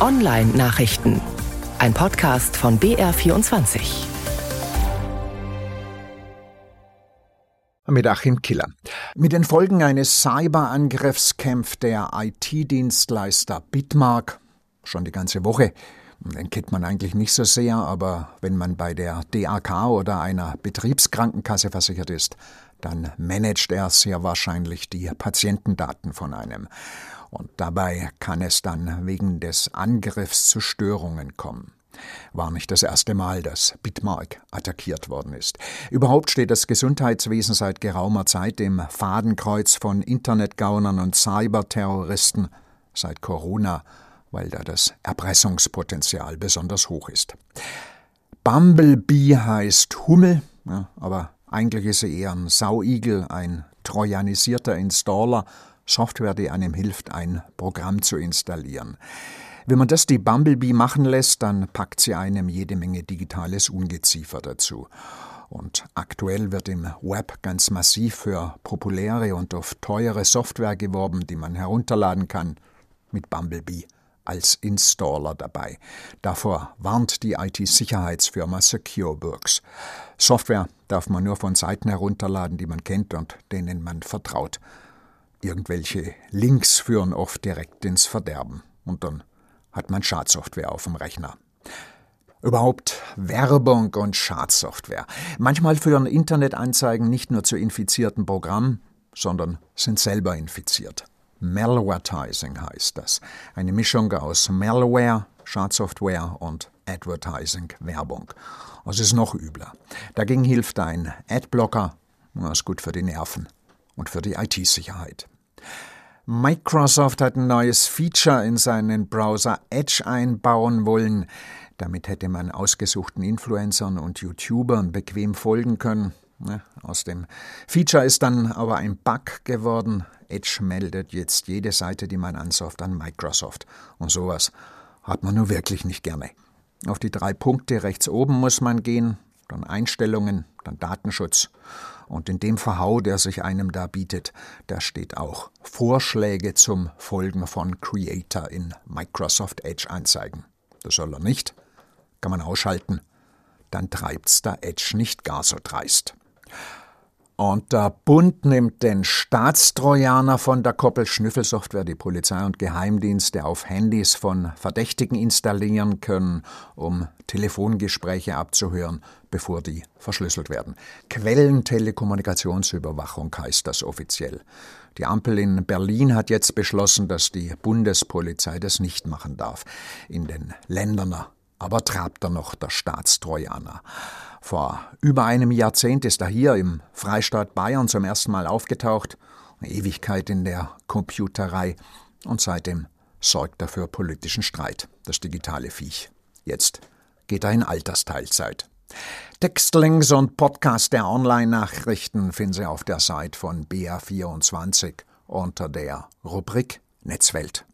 Online-Nachrichten. Ein Podcast von BR24. Mit Achim Killer. Mit den Folgen eines Cyberangriffs kämpft der IT-Dienstleister Bitmark schon die ganze Woche. Den kennt man eigentlich nicht so sehr, aber wenn man bei der DAK oder einer Betriebskrankenkasse versichert ist, dann managt er sehr wahrscheinlich die Patientendaten von einem. Und dabei kann es dann wegen des Angriffs zu Störungen kommen. War nicht das erste Mal, dass Bitmark attackiert worden ist. Überhaupt steht das Gesundheitswesen seit geraumer Zeit im Fadenkreuz von Internetgaunern und Cyberterroristen seit Corona, weil da das Erpressungspotenzial besonders hoch ist. Bumblebee heißt Hummel, ja, aber eigentlich ist er eher ein Sauigel, ein trojanisierter Installer, Software, die einem hilft, ein Programm zu installieren. Wenn man das die Bumblebee machen lässt, dann packt sie einem jede Menge digitales Ungeziefer dazu. Und aktuell wird im Web ganz massiv für populäre und oft teure Software geworben, die man herunterladen kann, mit Bumblebee als Installer dabei. Davor warnt die IT-Sicherheitsfirma SecureWorks. Software darf man nur von Seiten herunterladen, die man kennt und denen man vertraut. Irgendwelche Links führen oft direkt ins Verderben. Und dann hat man Schadsoftware auf dem Rechner. Überhaupt Werbung und Schadsoftware. Manchmal führen Internetanzeigen nicht nur zu infizierten Programmen, sondern sind selber infiziert. Malvertising heißt das. Eine Mischung aus Malware, Schadsoftware und Advertising, Werbung. Es ist noch übler. Dagegen hilft ein Adblocker, das ist gut für die Nerven und für die IT-Sicherheit. Microsoft hat ein neues Feature in seinen Browser Edge einbauen wollen. Damit hätte man ausgesuchten Influencern und YouTubern bequem folgen können. Aus dem Feature ist dann aber ein Bug geworden. Edge meldet jetzt jede Seite, die man ansurft, an Microsoft. Und sowas hat man nur wirklich nicht gerne. Auf die drei Punkte rechts oben muss man gehen, dann Einstellungen, dann Datenschutz. Und in dem Verhau, der sich einem da bietet, da steht auch Vorschläge zum Folgen von Creator in Microsoft Edge Anzeigen. Das soll er nicht. Kann man ausschalten. Dann treibt's da Edge nicht gar so dreist. Und der Bund nimmt den Staatstrojaner von der Koppel Schnüffelsoftware, die Polizei und Geheimdienste auf Handys von Verdächtigen installieren können, um Telefongespräche abzuhören, bevor die verschlüsselt werden. Quellentelekommunikationsüberwachung heißt das offiziell. Die Ampel in Berlin hat jetzt beschlossen, dass die Bundespolizei das nicht machen darf. In den Ländern aber trabt er noch der Staatstrojaner. Vor über einem Jahrzehnt ist er hier im Freistaat Bayern zum ersten Mal aufgetaucht, eine Ewigkeit in der Computerei, und seitdem sorgt er für politischen Streit, das digitale Viech. Jetzt geht er in Altersteilzeit. Textlinks und Podcast der Online-Nachrichten finden Sie auf der Seite von BR24 unter der Rubrik Netzwelt.